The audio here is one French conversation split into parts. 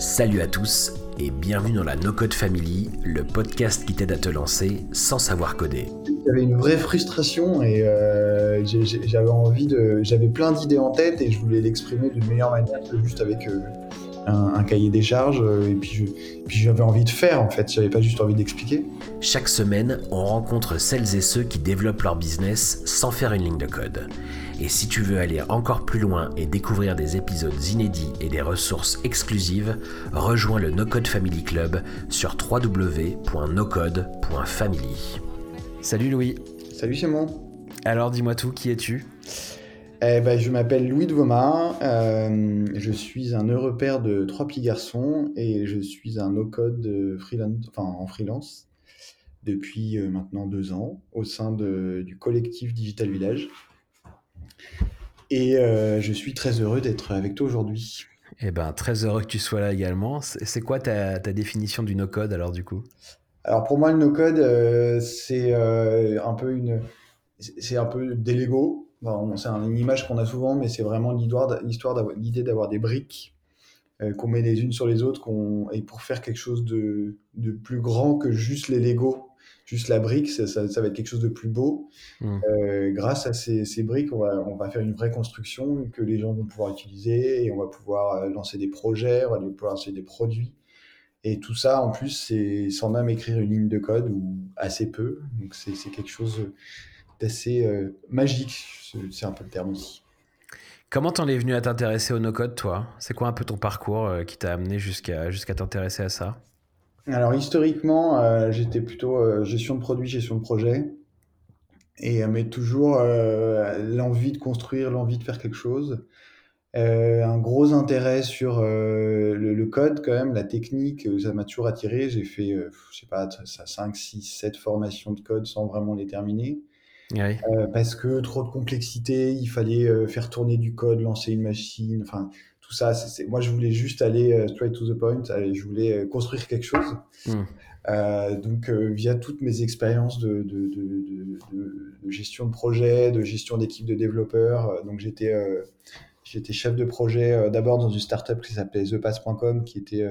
Salut à tous et bienvenue dans la No Code Family, le podcast qui t'aide à te lancer sans savoir coder. J'avais une vraie frustration et euh, j'avais envie de, j'avais plein d'idées en tête et je voulais l'exprimer d'une meilleure manière que juste avec euh, un, cahier des charges euh, et puis j'avais envie de faire en fait, j'avais pas juste envie d'expliquer. Chaque semaine, on rencontre celles et ceux qui développent leur business sans faire une ligne de code. Et si tu veux aller encore plus loin et découvrir des épisodes inédits et des ressources exclusives, rejoins le No Code Family Club sur www.nocode.family. Salut Louis. Salut Simon. Alors dis-moi tout, qui es-tu? Eh ben, je m'appelle Louis de Vomar, euh, je suis un heureux père de trois petits garçons et je suis un no-code freelance, enfin, en freelance depuis euh, maintenant deux ans au sein de, du collectif Digital Village. Et euh, je suis très heureux d'être avec toi aujourd'hui. Eh ben, très heureux que tu sois là également. C'est quoi ta, ta, définition du no-code alors du coup? Alors pour moi, le no-code, c'est un peu une, c'est un peu des Lego c'est une image qu'on a souvent, mais c'est vraiment l'histoire, l'idée d'avoir des briques euh, qu'on met les unes sur les autres, et pour faire quelque chose de, plus grand que juste les Lego, juste la brique, ça, va être quelque chose de plus beau. Mmh. Euh, grâce à ces, briques, on va, faire une vraie construction que les gens vont pouvoir utiliser, et on va pouvoir euh, lancer des projets, on va pouvoir lancer des produits. Et tout ça, en plus, c'est sans même écrire une ligne de code ou assez peu. Donc, c'est quelque chose assez euh, magique, c'est un peu le terme aussi. Comment t'en es venu à t'intéresser au no-code, toi? C'est quoi un peu ton parcours euh, qui t'a amené jusqu'à jusqu'à t'intéresser à ça? Alors, historiquement, euh, j'étais plutôt gestion de produit, gestion de projet. Et mais toujours l'envie de construire, l'envie de faire quelque chose. un gros intérêt sur le, code quand même, la technique, ça m'a toujours attiré. J'ai fait, je sais pas, 5, 6, 7 formations de code sans vraiment les terminer. Euh, parce que trop de complexité, il fallait euh, faire tourner du code, lancer une machine, enfin tout ça. moi, je voulais juste aller euh, straight to the point. je voulais construire quelque chose. Hmm. donc, via toutes mes expériences de, de, de, de, gestion de projet, de gestion d'équipe de développeurs, donc j'étais j'étais chef de projet d'abord dans une startup qui s'appelait thepass.com, qui était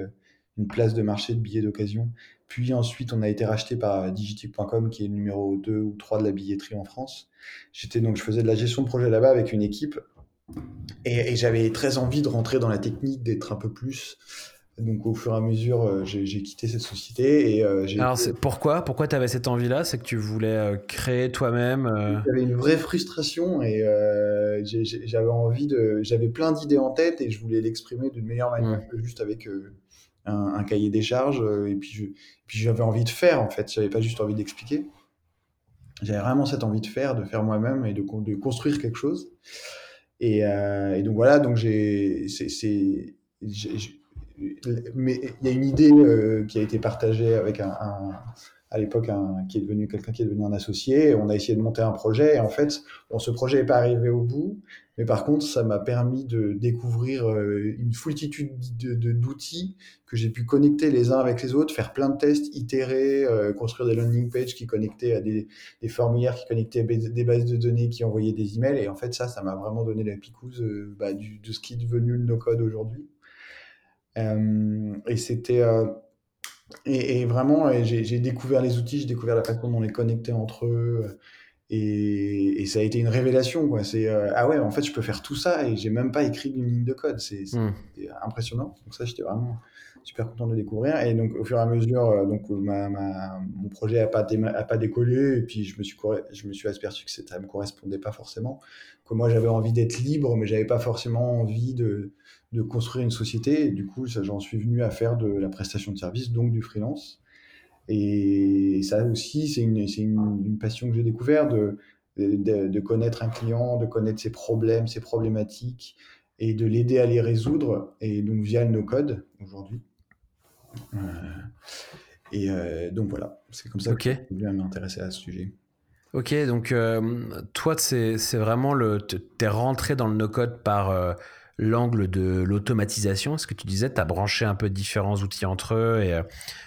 une place de marché de billets d'occasion. Puis ensuite, on a été racheté par Digitic.com, qui est le numéro 2 ou 3 de la billetterie en France. J'étais donc, je faisais de la gestion de projet là-bas avec une équipe. Et, j'avais très envie de rentrer dans la technique, d'être un peu plus. Donc au fur et à mesure, euh, j'ai quitté cette société. Et, euh, Alors pourquoi Pourquoi tu avais cette envie-là? C'est que tu voulais euh, créer toi-même J'avais une vraie frustration et j'avais envie de... J'avais plein d'idées en tête et je voulais l'exprimer d'une meilleure manière que juste avec un, cahier des charges, euh, et puis j'avais envie de faire en fait, j'avais pas juste envie d'expliquer. J'avais vraiment cette envie de faire, de faire moi-même et de, de, construire quelque chose. Et, euh, donc voilà, donc j'ai, mais il y a une idée euh, qui a été partagée avec un, à l'époque qui est devenu quelqu'un qui est devenu un associé. On a essayé de monter un projet et en fait, bon, ce projet n'est pas arrivé au bout, mais par contre, ça m'a permis de découvrir euh, une foultitude d'outils que j'ai pu connecter les uns avec les autres, faire plein de tests, itérer, euh, construire des landing pages qui connectaient à des, formulaires, qui connectaient à des bases de données, qui envoyaient des emails. Et en fait, ça, ça m'a vraiment donné la picouse euh, bah, de ce qui est devenu le no-code aujourd'hui. et c'était... Et, vraiment, j'ai découvert les outils, j'ai découvert la façon dont on les connectait entre eux. Et, ça a été une révélation, quoi. C'est euh, ah ouais, en fait, je peux faire tout ça et j'ai même pas écrit une ligne de code. C'est mmh. impressionnant. Donc ça, j'étais vraiment super content de découvrir. Et donc, au fur et à mesure, euh, donc ma, mon projet a pas, a pas décollé. Et puis, je me suis, je me suis aperçu que ça me correspondait pas forcément. Que moi, j'avais envie d'être libre, mais j'avais pas forcément envie de, de construire une société. Et du coup, j'en suis venu à faire de la prestation de service, donc du freelance. Et ça aussi, c'est une, une, une, passion que j'ai découvert de, de, de, connaître un client, de connaître ses problèmes, ses problématiques et de l'aider à les résoudre. Et donc via le no-code aujourd'hui. Euh, et euh, donc voilà, c'est comme ça que j'ai voulu m'intéresser à ce sujet. Ok, donc euh, toi, c'est vraiment le. T'es rentré dans le no-code par l'angle de l'automatisation. Ce que tu disais, tu as branché un peu différents outils entre eux et euh,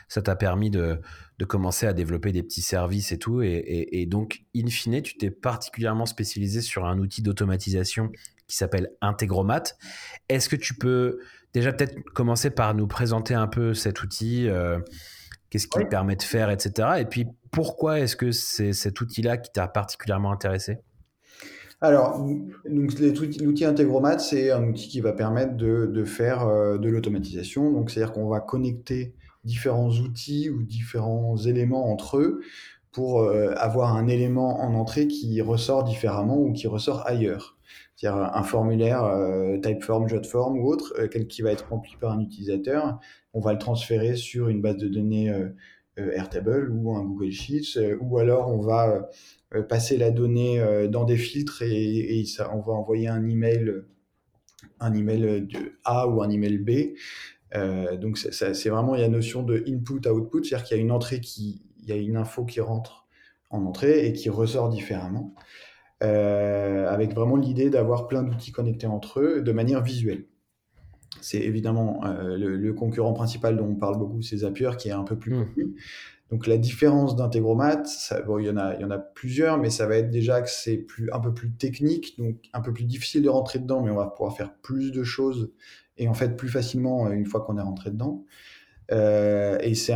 ça t'a permis de, commencer à développer des petits services et tout. Et, donc, in fine, tu t'es particulièrement spécialisé sur un outil d'automatisation qui s'appelle Integromat. Est-ce que tu peux déjà peut-être commencer par nous présenter un peu cet outil Qu'est-ce qu'il permet de faire, etc. Et puis, pourquoi est-ce que c'est cet outil-là qui t'a particulièrement intéressé? Alors, l'outil Integromat, c'est un outil qui va permettre de, faire euh, de l'automatisation. Donc, c'est-à-dire qu'on va connecter différents outils ou différents éléments entre eux pour euh, avoir un élément en entrée qui ressort différemment ou qui ressort ailleurs. C'est-à-dire un formulaire euh, Typeform, Jotform ou autre, qui va être rempli par un utilisateur, on va le transférer sur une base de données Airtable ou un Google Sheets, ou alors on va euh, passer la donnée euh, dans des filtres et, ça, on va envoyer un email, un email de A ou un email B. Euh, donc c'est vraiment il y a la notion de input output, c'est-à-dire qu'il y a une entrée qui, il y a une info qui rentre en entrée et qui ressort différemment, avec vraiment l'idée d'avoir plein d'outils connectés entre eux de manière visuelle. C'est évidemment le, concurrent principal dont on parle beaucoup, c'est Zapier, qui est un peu plus mmh. connu. Donc la différence d'Integromat, bon, il, y en a, plusieurs, mais ça va être déjà que c'est un peu plus technique, donc un peu plus difficile de rentrer dedans, mais on va pouvoir faire plus de choses et en fait plus facilement euh, une fois qu'on est rentré dedans. Euh, et c'est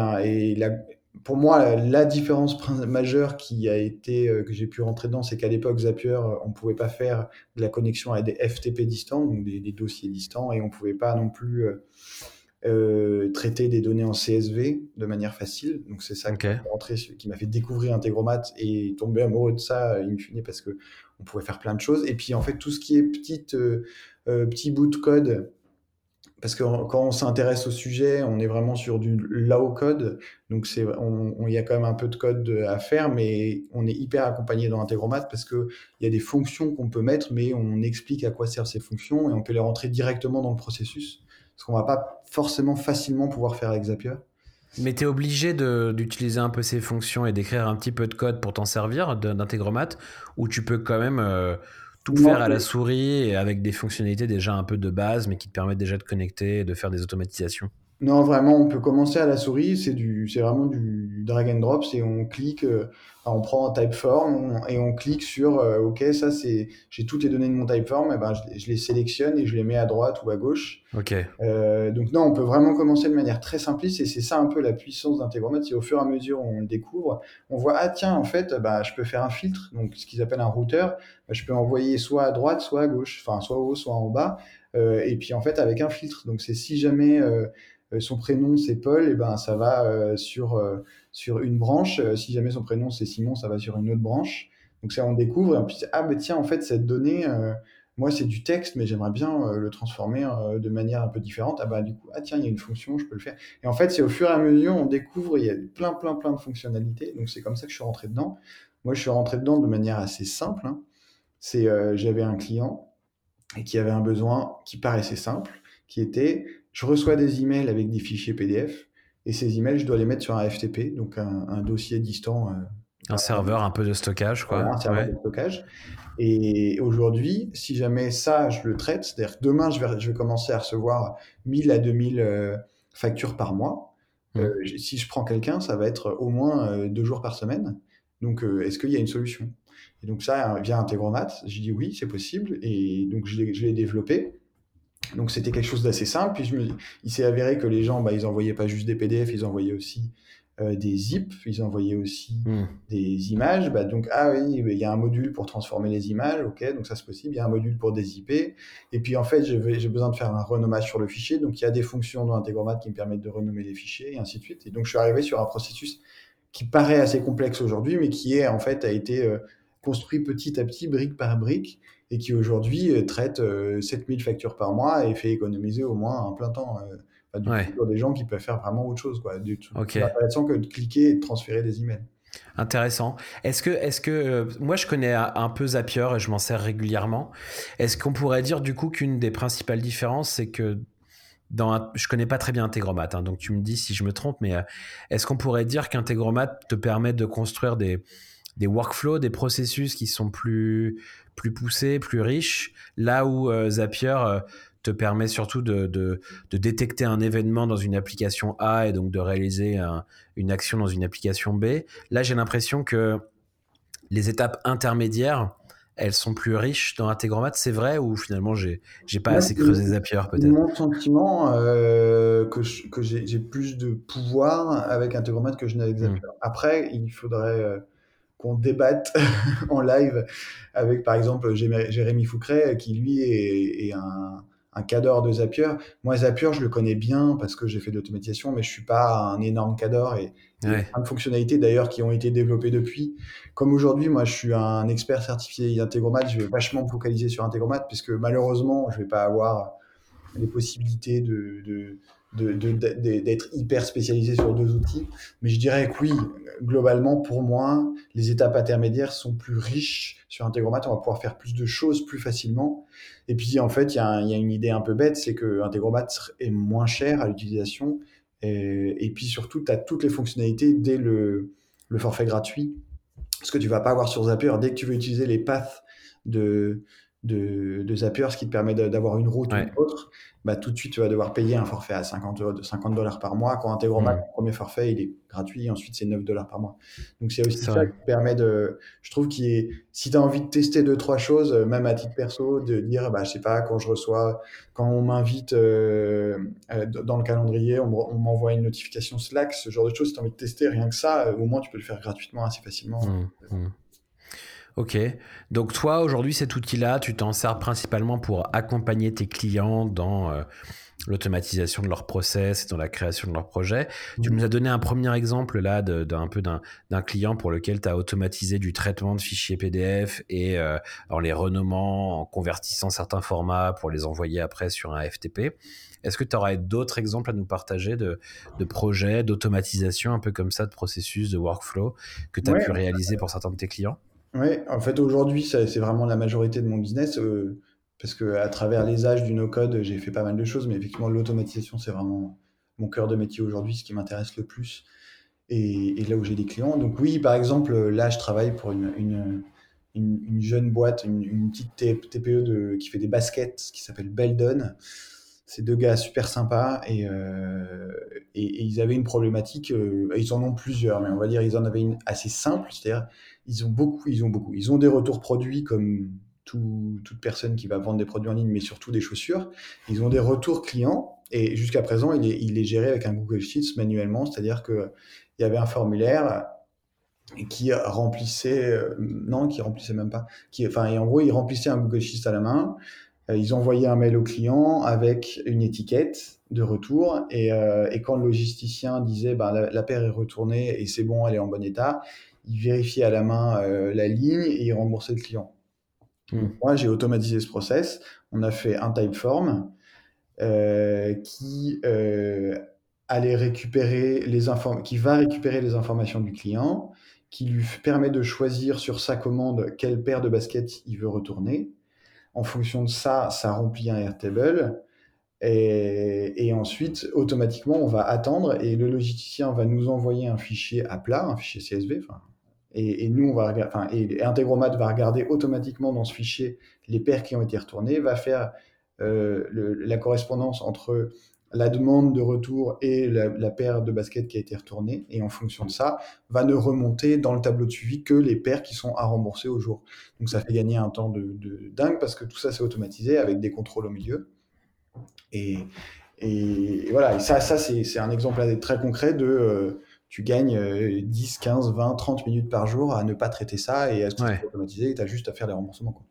pour moi, la, différence majeure qui a été euh, que j'ai pu rentrer dedans, c'est qu'à l'époque Zapier, on ne pouvait pas faire de la connexion à des FTP distants, donc des, dossiers distants, et on ne pouvait pas non plus euh, traiter des données en CSV de manière facile. Donc c'est ça qui m'a fait découvrir Integromat et tomber amoureux de ça in fine parce que on pouvait faire plein de choses. Et puis en fait tout ce qui est petite, euh, euh, petit bout de code, parce que quand on s'intéresse au sujet, on est vraiment sur du low code. Donc c'est, il y a quand même un peu de code à faire, mais on est hyper accompagné dans Integromat parce que il y a des fonctions qu'on peut mettre, mais on explique à quoi servent ces fonctions et on peut les rentrer directement dans le processus ce qu'on va pas forcément facilement pouvoir faire avec Zapier. Mais tu es obligé d'utiliser un peu ces fonctions et d'écrire un petit peu de code pour t'en servir d'Integromat, ou tu peux quand même euh, tout faire à la souris et avec des fonctionnalités déjà un peu de base, mais qui te permettent déjà de connecter et de faire des automatisations non, vraiment, on peut commencer à la souris. C'est du, c'est vraiment du drag and drop. C'est on clique, euh, on prend un typeform et on clique sur, euh, ok, ça c'est, j'ai toutes les données de mon typeform. Et ben, je, les sélectionne et je les mets à droite ou à gauche. Ok. Euh, donc non, on peut vraiment commencer de manière très simpliste et c'est ça un peu la puissance d'Integromat. C'est au fur et à mesure on le découvre, on voit ah tiens en fait, bah je peux faire un filtre, donc ce qu'ils appellent un routeur. Bah, je peux envoyer soit à droite, soit à gauche, enfin soit en haut, soit en bas. et puis en fait avec un filtre. Donc c'est si jamais euh, son prénom c'est Paul, et ben ça va euh, sur, euh, sur une branche. si jamais son prénom c'est Simon, ça va sur une autre branche. Donc ça on découvre et puis ah mais tiens en fait cette donnée moi c'est du texte mais j'aimerais bien le transformer de manière un peu différente. Ah bah du coup ah tiens il y a une fonction, je peux le faire. Et en fait c'est au fur et à mesure on découvre il y a plein plein plein de fonctionnalités. Donc c'est comme ça que je suis rentré dedans. Moi je suis rentré dedans de manière assez simple. Hein. C'est j'avais un client et qui avait un besoin qui paraissait simple, qui était je reçois des emails avec des fichiers PDF et ces emails, je dois les mettre sur un FTP, donc un, dossier distant. Euh, un serveur un peu de stockage, quoi. un serveur de stockage. Et aujourd'hui, si jamais ça, je le traite, c'est-à-dire que demain, je vais, je vais commencer à recevoir 1000 à 2000 euh, factures par mois. Mmh. Euh, si je prends quelqu'un, ça va être au moins deux jours par semaine. Donc, est-ce qu'il y a une solution? Et donc ça, via Integromat, j'ai dit oui, c'est possible. Et donc, je l'ai développé. Donc c'était quelque chose d'assez simple. Puis je me... il s'est avéré que les gens, bah, ils envoyaient pas juste des PDF, ils envoyaient aussi euh, des zip, ils envoyaient aussi hmm. des images. Bah, donc ah oui, il y a un module pour transformer les images, ok, donc ça c'est possible. Il y a un module pour dézipper. Et puis en fait, j'ai besoin de faire un renommage sur le fichier. Donc il y a des fonctions dans Integromat qui me permettent de renommer les fichiers et ainsi de suite. Et donc je suis arrivé sur un processus qui paraît assez complexe aujourd'hui, mais qui est en fait a été euh, construit petit à petit, brique par brique et qui aujourd'hui euh, traite 7000 euh, factures par mois et fait économiser au moins un plein temps. Euh, du pour des gens qui peuvent faire vraiment autre chose. Quoi. Du, okay. intéressant que de cliquer et de transférer des emails. Intéressant. Est-ce que, est-ce que moi je connais un peu Zapier et je m'en sers régulièrement. Est-ce qu'on pourrait dire du coup qu'une des principales différences, c'est que dans un, je connais pas très bien Integromat, hein, donc tu me dis si je me trompe, mais est-ce qu'on pourrait dire qu'Integromat te permet de construire des, des workflows, des processus qui sont plus, plus poussés, plus riches, là où euh, Zapier euh, te permet surtout de, de, détecter un événement dans une application A et donc de réaliser une action dans une application B. Là, j'ai l'impression que les étapes intermédiaires, elles sont plus riches dans Integromat, c'est vrai ou finalement j'ai j'ai pas assez creusé Zapier peut-être? Mon sentiment euh, que, que j'ai plus de pouvoir avec Integromat que je n'ai avec Zapier. Hmm. Après, il faudrait qu'on débatte en live avec par exemple Jérémy Foucret qui lui est, est un un cadre de Zapier. Moi, Zapier, je le connais bien parce que j'ai fait de l'automatisation, mais je suis pas un énorme cadre et il y a plein de fonctionnalités d'ailleurs qui ont été développées depuis. Comme aujourd'hui, moi, je suis un expert certifié Integromat, je vais vachement me focaliser sur Integromat puisque malheureusement, je vais pas avoir les possibilités de, d'être hyper spécialisé sur deux outils. Mais je dirais que oui, globalement, pour moi, les étapes intermédiaires sont plus riches sur Integromat. On va pouvoir faire plus de choses plus facilement. Et puis, en fait, il y, a une idée un peu bête, c'est que Integromat est moins cher à l'utilisation. Et, puis surtout, tu as toutes les fonctionnalités dès le, le forfait gratuit. Ce que tu vas pas avoir sur Zapier, dès que tu veux utiliser les paths de, de, de Zapier, ce qui te permet d'avoir une route ou une autre, bah, tout de suite, tu vas devoir payer un forfait à 50, 50 dollars par mois. Quand Integromat, mmh. le premier forfait, il est gratuit. Ensuite, c'est 9 dollars par mois. Donc, c'est aussi ça qui permet de. Je trouve qu'il est. Si tu as envie de tester deux, trois choses, euh, même à titre perso, de dire, bah, je sais pas, quand je reçois, quand on m'invite euh, euh, dans le calendrier, on, m'envoie une notification Slack, ce genre de choses, si tu as envie de tester rien que ça, au moins, tu peux le faire gratuitement assez facilement. Mmh, mmh. Ok. Donc toi, aujourd'hui, cet outil-là, tu t'en sers principalement pour accompagner tes clients dans euh, l'automatisation de leur process et dans la création de leur projet. Tu mmh. nous as donné un premier exemple là d'un peu d'un client pour lequel tu as automatisé du traitement de fichiers PDF et euh, en les renommant, en convertissant certains formats pour les envoyer après sur un FTP. Est-ce que tu aurais d'autres exemples à nous partager de, de projets, d'automatisation un peu comme ça, de processus, de workflow que tu as pu réaliser pour certains de tes clients? Oui, en fait, aujourd'hui, c'est vraiment la majorité de mon business, euh, parce que à travers les âges du no-code, j'ai fait pas mal de choses, mais effectivement, l'automatisation, c'est vraiment mon cœur de métier aujourd'hui, ce qui m'intéresse le plus, et, là où j'ai des clients. Donc oui, par exemple, là, je travaille pour une, une, une, jeune boîte, une, petite TPE de, qui fait des baskets, qui s'appelle Beldon. C'est deux gars super sympas et, euh, ils avaient une problématique. Euh, ils en ont plusieurs, mais on va dire ils en avaient une assez simple, c'est-à-dire ils ont beaucoup, ils ont beaucoup, ils ont des retours produits comme toute personne qui va vendre des produits en ligne, mais surtout des chaussures. Ils ont des retours clients et jusqu'à présent, il est, il est géré avec un Google Sheets manuellement, c'est-à-dire que il y avait un formulaire qui remplissait, euh, non, qui remplissait même pas, enfin, en gros, il remplissait un Google Sheets à la main ils envoyaient un mail au client avec une étiquette de retour et, euh, et quand le logisticien disait ben, la, paire est retournée et c'est bon, elle est en bon état, il vérifiait à la main euh, la ligne et il remboursait le client. Hmm. moi, j'ai automatisé ce process. On a fait un typeform euh, qui allait récupérer les qui va récupérer les informations du client, qui lui permet de choisir sur sa commande quelle paire de baskets il veut retourner en fonction de ça, ça remplit un Airtable. Et, et, ensuite, automatiquement, on va attendre et le logisticien va nous envoyer un fichier à plat, un fichier CSV. Et, nous, on va enfin, et Integromat va regarder automatiquement dans ce fichier les paires qui ont été retournées, va faire euh, la correspondance entre la demande de retour et la, paire de baskets qui a été retournée. Et en fonction de ça, va ne remonter dans le tableau de suivi que les paires qui sont à rembourser au jour. Donc ça fait gagner un temps de, dingue parce que tout ça c'est automatisé avec des contrôles au milieu. Et, et voilà, et ça, ça c'est un exemple très concret de euh, tu gagnes 10, 15, 20, 30 minutes par jour à ne pas traiter ça et à ce ouais. automatisé et tu as juste à faire les remboursements. Quoi.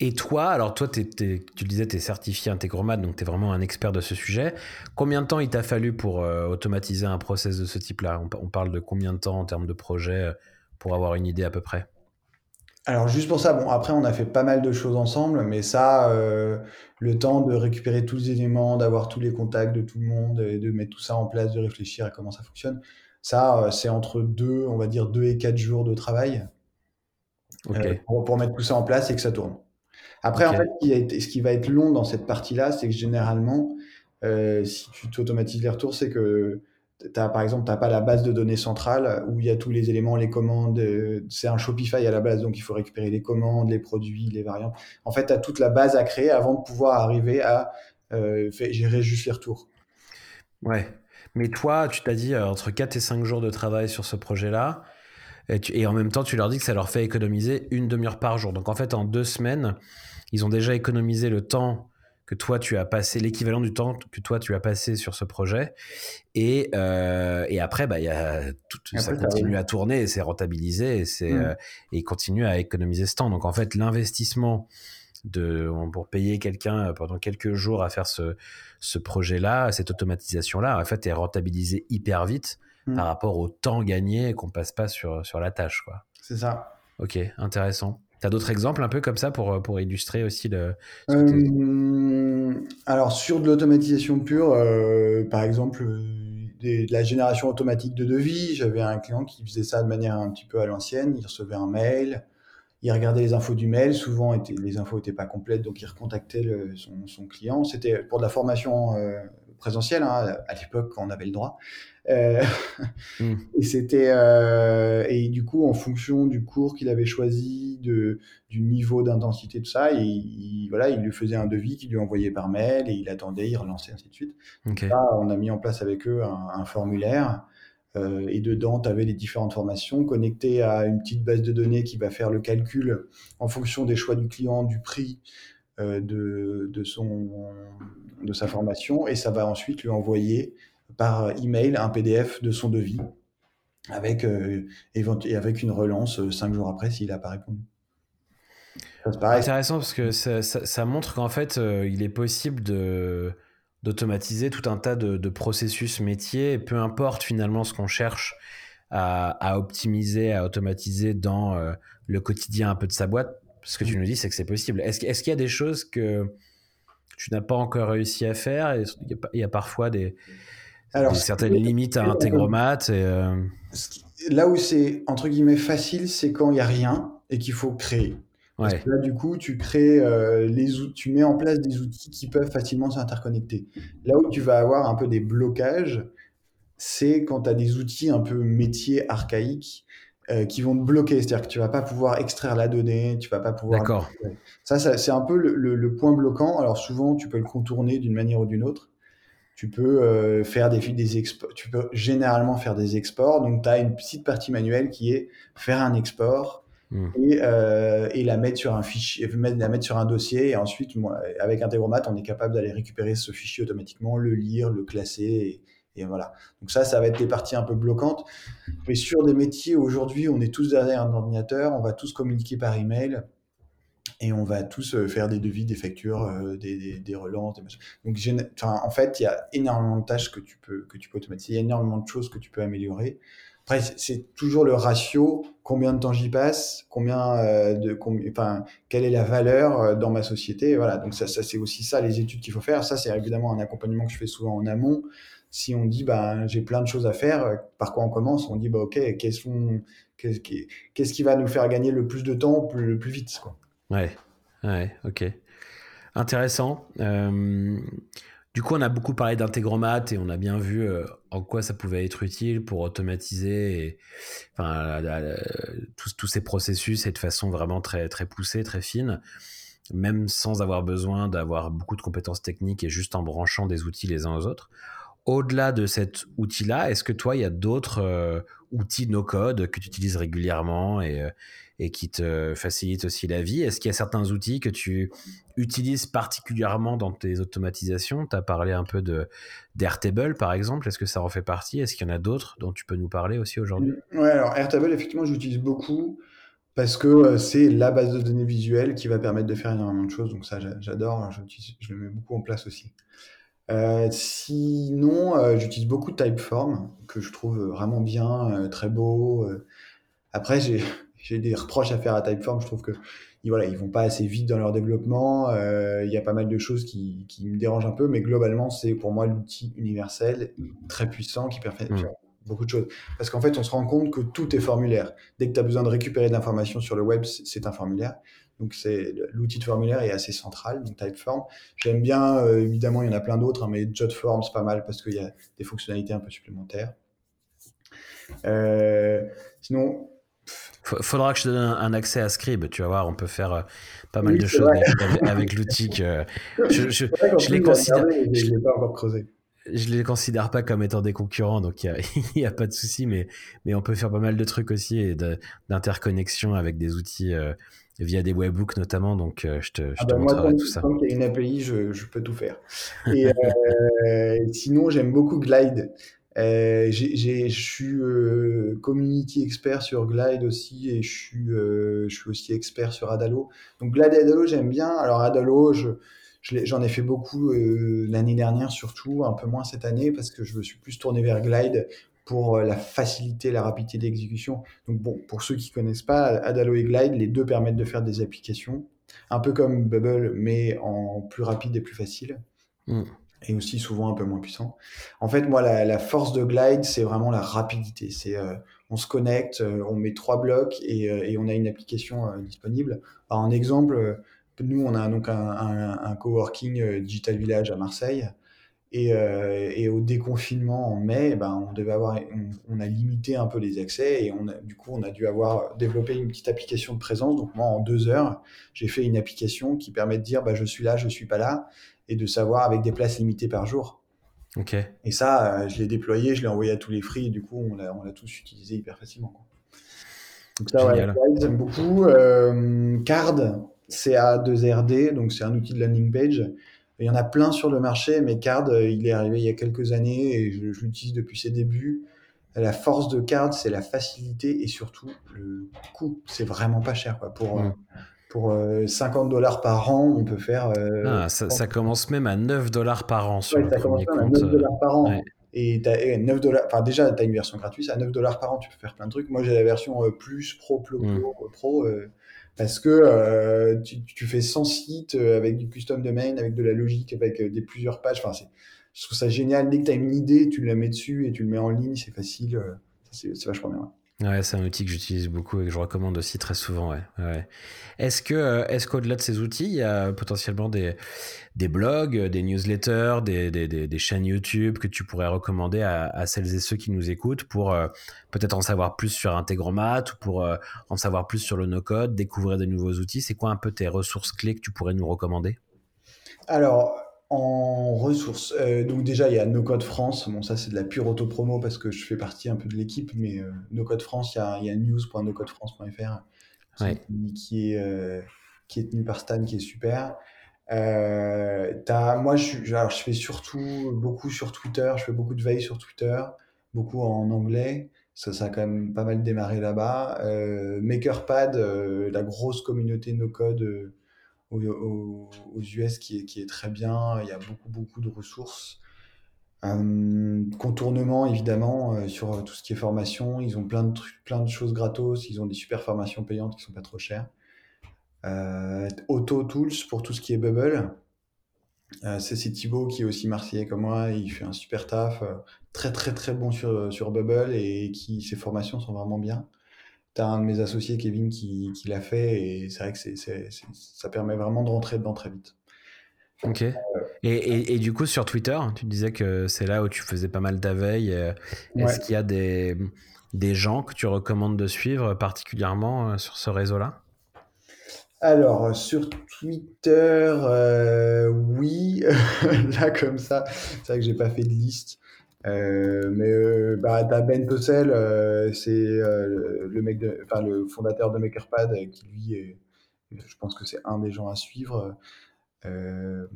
Et toi, alors toi, tu le disais, tu es certifié Integromat, donc tu es vraiment un expert de ce sujet. Combien de temps il t'a fallu pour euh, automatiser un process de ce type-là? On, parle de combien de temps en termes de projet euh, pour avoir une idée à peu près? Alors juste pour ça, bon après on a fait pas mal de choses ensemble, mais ça, euh, le temps de récupérer tous les éléments, d'avoir tous les contacts de tout le monde, et de mettre tout ça en place, de réfléchir à comment ça fonctionne, ça c'est entre deux, on va dire deux et quatre jours de travail pour, mettre tout ça en place et que ça tourne. Après, en fait, ce qui, va être long dans cette partie-là, c'est que généralement, euh, si tu t'automatises les retours, c'est que as, par exemple, tu n'as pas la base de données centrale où il y a tous les éléments, les commandes. Euh, c'est un Shopify à la base, donc il faut récupérer les commandes, les produits, les variantes. En fait, tu as toute la base à créer avant de pouvoir arriver à euh, gérer juste les retours. Ouais. Mais toi, tu t'as dit entre 4 et 5 jours de travail sur ce projet-là. Et, en même temps, tu leur dis que ça leur fait économiser une demi-heure par jour. Donc en fait, en deux semaines, ils ont déjà économisé le temps que toi tu as passé, l'équivalent du temps que toi tu as passé sur ce projet. Et, euh, et après, bah, y a tout, ça continue à tourner, c'est rentabilisé et, c'est, mmh. euh, et continue à économiser ce temps. Donc en fait, l'investissement de, pour payer quelqu'un pendant quelques jours à faire ce, ce projet-là, cette automatisation-là, en fait, est rentabilisé hyper vite mmh. par rapport au temps gagné qu'on passe pas sur, sur la tâche. Quoi. C'est ça. Ok, intéressant. T'as d'autres exemples un peu comme ça pour, pour illustrer aussi le. Euh, alors, sur de l'automatisation pure, euh, par exemple, euh, de la génération automatique de devis, j'avais un client qui faisait ça de manière un petit peu à l'ancienne. Il recevait un mail, il regardait les infos du mail, souvent les infos n'étaient pas complètes, donc il recontactait son, son, client. C'était pour de la formation présentielle, hein, à l'époque quand on avait le droit. Euh, hmm. Et c'était euh, et du coup en fonction du cours qu'il avait choisi, de, du niveau d'intensité de ça, il, voilà, il lui faisait un devis qu'il lui envoyait par mail et il attendait, il relançait ainsi de suite. Là, on a mis en place avec eux un, formulaire. Euh, et dedans, tu avais les différentes formations connectées à une petite base de données qui va faire le calcul en fonction des choix du client, du prix de, de, son, de sa formation, et ça va ensuite lui envoyer par email un PDF de son devis avec, euh, avec une relance euh, cinq jours après s'il n'a pas répondu. C'est intéressant parce que ça, ça, montre qu'en fait, euh, il est possible de d'automatiser tout un tas de, processus métiers, peu importe finalement ce qu'on cherche à, à, optimiser, à automatiser dans le quotidien un peu de sa boîte. Ce que tu nous dis, c'est que c'est possible. Est-ce est qu'il y a des choses que tu n'as pas encore réussi à faire Il y a parfois des, alors, certaines limites à Integromat. Et, euh, Là où c'est entre guillemets facile, c'est quand il n'y a rien et qu'il faut créer. là, du coup, tu crées euh, les tu mets en place des outils qui peuvent facilement s'interconnecter. Là où tu vas avoir un peu des blocages, c'est quand tu as des outils un peu métiers archaïques euh, qui vont te bloquer. C'est-à-dire que tu vas pas pouvoir extraire la donnée, tu vas pas pouvoir. D'accord. Ça, ça c'est un peu le, le, point bloquant. Alors souvent, tu peux le contourner d'une manière ou d'une autre tu peux euh, faire des, des exports, tu peux généralement faire des exports. Donc, tu as une petite partie manuelle qui est faire un export hmm. et, euh, et, la mettre sur un fichier, la mettre sur un dossier. Et ensuite, moi, avec Integromat, on est capable d'aller récupérer ce fichier automatiquement, le lire, le classer. Et, et, voilà. Donc ça, ça va être les parties un peu bloquantes. Mais sur des métiers, aujourd'hui, on est tous derrière un ordinateur, on va tous communiquer par email et on va tous euh, faire des devis, des factures, euh, des, des, relances, des Donc, en fait, il y a énormément de tâches que tu peux que tu peux automatiser, il y a énormément de choses que tu peux améliorer. Après, c'est toujours le ratio, combien de temps j'y passe, combien euh, de, enfin, quelle est la valeur dans ma société, voilà. Donc ça c'est aussi ça les études qu'il faut faire. Ça, c'est évidemment un accompagnement que je fais souvent en amont. Si on dit, bah, j'ai plein de choses à faire, par quoi on commence On dit, bah, ok, qu'est-ce qu'est-ce qui va nous faire gagner le plus de temps, le plus vite, quoi. Ouais, ouais, ok. Intéressant. Euh, du coup, on a beaucoup parlé d'intégromat et on a bien vu euh, en quoi ça pouvait être utile pour automatiser enfin, tous, tous, ces processus et de façon vraiment très, très poussée, très fine, même sans avoir besoin d'avoir beaucoup de compétences techniques et juste en branchant des outils les uns aux autres. Au-delà de cet outil-là, est-ce que toi, il y a d'autres euh, outils no-code que tu utilises régulièrement et, et qui te facilite aussi la vie? Est-ce qu'il y a certains outils que tu utilises particulièrement dans tes automatisations? Tu as parlé un peu de d'Airtable par exemple. Est-ce que ça en fait partie? Est-ce qu'il y en a d'autres dont tu peux nous parler aussi aujourd'hui? Ouais, alors Airtable, effectivement, j'utilise beaucoup parce que euh, c'est la base de données visuelle qui va permettre de faire énormément de choses. Donc ça, j'adore, je, le mets beaucoup en place aussi. Euh, sinon, euh, j'utilise beaucoup Typeform, que je trouve vraiment bien, très beau. Après, j'ai j'ai des reproches à faire à Typeform. Je trouve que voilà, ils vont pas assez vite dans leur développement. Euh, il y a pas mal de choses qui, qui, me dérangent un peu, mais globalement, c'est pour moi l'outil universel très puissant qui permet de faire beaucoup de choses. Parce qu'en fait, on se rend compte que tout est formulaire. Dès que tu as besoin de récupérer d'informations sur le web, c'est un formulaire. Donc c'est l'outil de formulaire est assez central, donc Typeform. J'aime bien, euh, évidemment, il y en a plein d'autres, hein, mais Jotform c'est pas mal parce qu'il y a des fonctionnalités un peu supplémentaires. Euh, sinon, Faudra que je te donne un, accès à Scribe, tu vas voir, on peut faire euh, pas mal de choses avec, l'outil que je, je, je l'ai considéré. Je l'ai pas encore creusé. je les considère pas comme étant des concurrents, donc il n'y a, a, pas de souci, mais, mais on peut faire pas mal de trucs aussi et d'interconnexion avec des outils euh, via des webbooks notamment, donc euh, je te, je ah te bah montrerai tout ça. Tant qu'il y a une API, je, je, peux tout faire. Et euh, sinon, j'aime beaucoup Glide. Euh, je suis community expert sur Glide aussi et je suis, je suis aussi expert sur Adalo. Donc Glide et Adalo, j'aime bien. Alors Adalo, je, J'en ai fait beaucoup euh, l'année dernière, surtout, un peu moins cette année, parce que je me suis plus tourné vers Glide pour euh, la facilité, la rapidité d'exécution. Donc bon, pour ceux qui connaissent pas, Adalo et Glide, les deux permettent de faire des applications, un peu comme Bubble, mais en plus rapide et plus facile. Mm. Et aussi souvent un peu moins puissant. En fait, moi, la, force de Glide, c'est vraiment la rapidité. C'est euh, on se connecte, on met trois blocs et, et on a une application disponible. Alors, un exemple, nous, on a donc un, coworking euh, Digital Village à Marseille. Euh, et, au déconfinement en mai, ben, on devait avoir, on, a limité un peu les accès et on a, du coup, on a dû avoir développé une petite application de présence. Donc moi, en deux heures, j'ai fait une application qui permet de dire, bah, je suis là, je suis pas là, et de savoir avec des places limitées par jour. Ok. Et ça, euh, je l'ai déployé, je l'ai envoyé à tous les free, et du coup, on l'a, on l'a tous utilisé hyper facilement. Donc ça, ouais, j'aime beaucoup. Card, CA2RD, donc c'est un outil de landing page. Il y en a plein sur le marché, mais Card, euh, il est arrivé il y a quelques années et je, l'utilise depuis ses débuts. La force de Card, c'est la facilité et surtout le coût. C'est vraiment pas cher. Quoi. Pour, euh, pour 50 euh, dollars par an, on peut faire. ah, ça, commence même à 9 dollars par an sur le ça commence même à 9 dollars par an. Et as, 9 dollars, enfin déjà, tu as une version gratuite, à 9 dollars par an, tu peux faire plein de trucs. Moi, j'ai la version plus pro, pro, hmm. pro, pro parce que euh, tu, fais 100 sites euh, avec du custom domain, avec de la logique, avec euh, des plusieurs pages. Enfin, je trouve ça génial. Dès que tu as une idée, tu la mets dessus et tu le mets en ligne, c'est facile. C'est vachement bien. Ouais, c'est un outil que j'utilise beaucoup et que je recommande aussi très souvent. Ouais. ouais. Est-ce que, euh, est-ce qu'au-delà de ces outils, il y a potentiellement des, des blogs, des newsletters, des, des, des, chaînes YouTube que tu pourrais recommander à, à, celles et ceux qui nous écoutent pour euh, peut-être en savoir plus sur Integromat ou pour euh, en savoir plus sur le no-code, découvrir de nouveaux outils? C'est quoi un peu tes ressources clés que tu pourrais nous recommander? Alors, en ressources, euh, donc déjà il y a No Code France. Bon, ça c'est de la pure auto-promo parce que je fais partie un peu de l'équipe, mais euh, No Code France, il y a, il y a news.nocodefrance.fr qui, est, euh, qui est tenu par Stan, qui est super. as, moi, je, alors, je fais surtout beaucoup sur Twitter, je fais beaucoup de veille sur Twitter, beaucoup en anglais. Ça, ça a quand même pas mal démarré là-bas. Makerpad, la grosse communauté no code aux, US qui est, qui est, très bien. Il y a beaucoup, beaucoup de ressources. Euh, contournement, évidemment, euh, sur tout ce qui est formation. Ils ont plein de, trucs, plein de choses gratos. Ils ont des super formations payantes qui sont pas trop chères. Euh, Auto Tools pour tout ce qui est Bubble. c'est Thibaut qui est aussi marseillais comme moi. Il fait un super taf. très, très, très bon sur, sur Bubble et qui, ses formations sont vraiment bien un de mes associés, Kevin, qui, l'a fait et c'est vrai que c'est, ça permet vraiment de rentrer dedans très vite. Ok. Et, et, du coup, sur Twitter, tu disais que c'est là où tu faisais pas mal ta veille. Euh, est-ce qu'il y a des, des gens que tu recommandes de suivre particulièrement euh, sur ce réseau-là? Alors, sur Twitter, euh, oui, là comme ça, c'est vrai que j'ai pas fait de liste. Euh, mais euh, bah, Ben Tossel, euh, c'est le mec, enfin le fondateur de Makerpad, qui lui est, je pense que c'est un des gens à suivre. Euh,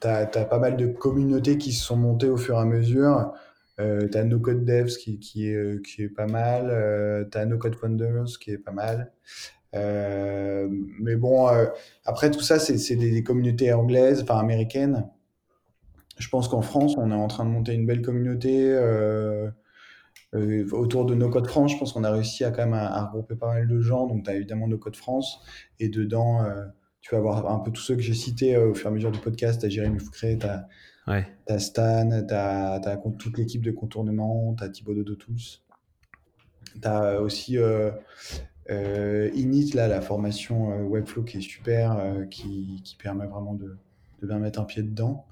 t'as as pas mal de communautés qui se sont montées au fur et à mesure. Euh, t'as No Code Devs qui, qui, est, qui est pas mal. Euh, t'as No Code Founders qui est pas mal. Euh, mais bon, après tout ça, c'est des, des, communautés anglaises, enfin américaines. Je pense qu'en France, on est en train de monter une belle communauté euh, euh, autour de nos codes France. Je pense qu'on a réussi à quand même à, regrouper pas mal de gens. Donc, tu as évidemment nos codes France. Et dedans, euh, tu vas avoir un peu tous ceux que j'ai cités au fur et à mesure du podcast. Tu as Jérémy Foucré, tu as, Stan, tu as, toute l'équipe de contournement, tu as Thibaut de Tools. Tu as aussi Init, là, la formation Webflow qui est super, qui, qui, permet vraiment de, de bien mettre un pied dedans.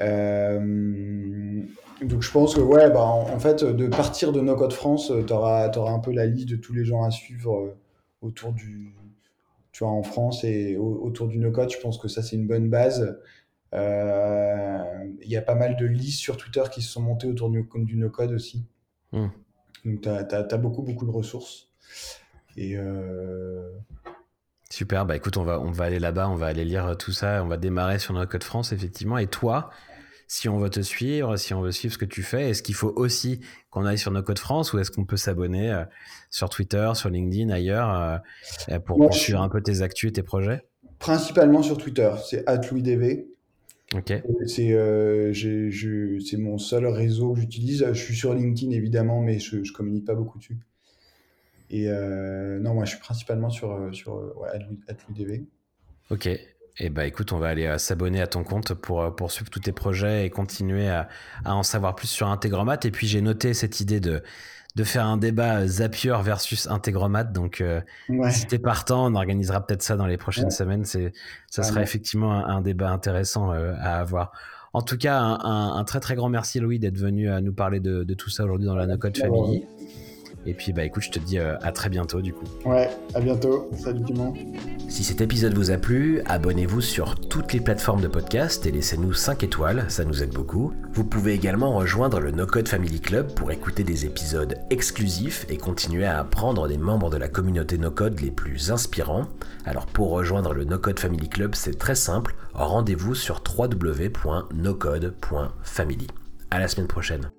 Euh, donc je pense que ouais, bah, en, fait, de partir de No Code France, euh, tu auras, un peu la liste de tous les gens à suivre euh, autour du, tu vois, en France et autour du no code. Je pense que ça c'est une bonne base. Il y a pas mal de listes sur Twitter qui se sont montées autour du, du no-code aussi. Hmm. Donc, tu as, beaucoup, beaucoup de ressources. Et Super, bah écoute, on va, on va aller là-bas, on va aller lire tout ça, on va démarrer sur No Code France, effectivement. Et toi, si on veut te suivre, si on veut suivre ce que tu fais, est-ce qu'il faut aussi qu'on aille sur No Code France ou est-ce qu'on peut s'abonner euh, sur Twitter, sur LinkedIn, ailleurs, euh, pour, suivre un peu tes actus et tes projets? Principalement sur Twitter, c'est @louisdv. Ok. C'est euh, c'est mon seul réseau que j'utilise. Je suis sur LinkedIn évidemment, mais je, je communique pas beaucoup dessus. Et non, moi je suis principalement sur, sur @louisdv. Ok. Eh bah écoute, on va aller euh, s'abonner à ton compte pour euh, poursuivre tous tes projets et continuer à, en savoir plus sur Integromat. Et puis j'ai noté cette idée de, de faire un débat Zapier versus Integromat. Donc si t'es partant, on organisera peut-être ça dans les prochaines semaines. C'est, ça sera effectivement un, débat intéressant euh, à avoir. En tout cas, un, très très grand merci Louis d'être venu à nous parler de, tout ça aujourd'hui dans la No Code Family. Et puis bah écoute, je te dis euh, à très bientôt du coup. Ouais, à bientôt. Salut tout le monde. Si cet épisode vous a plu, abonnez-vous sur toutes les plateformes de podcast et laissez-nous 5 étoiles, ça nous aide beaucoup. Vous pouvez également rejoindre le No Code Family Club pour écouter des épisodes exclusifs et continuer à apprendre des membres de la communauté No Code les plus inspirants. Alors pour rejoindre le No Code Family Club, c'est très simple, rendez-vous sur www.nocode.family. À la semaine prochaine.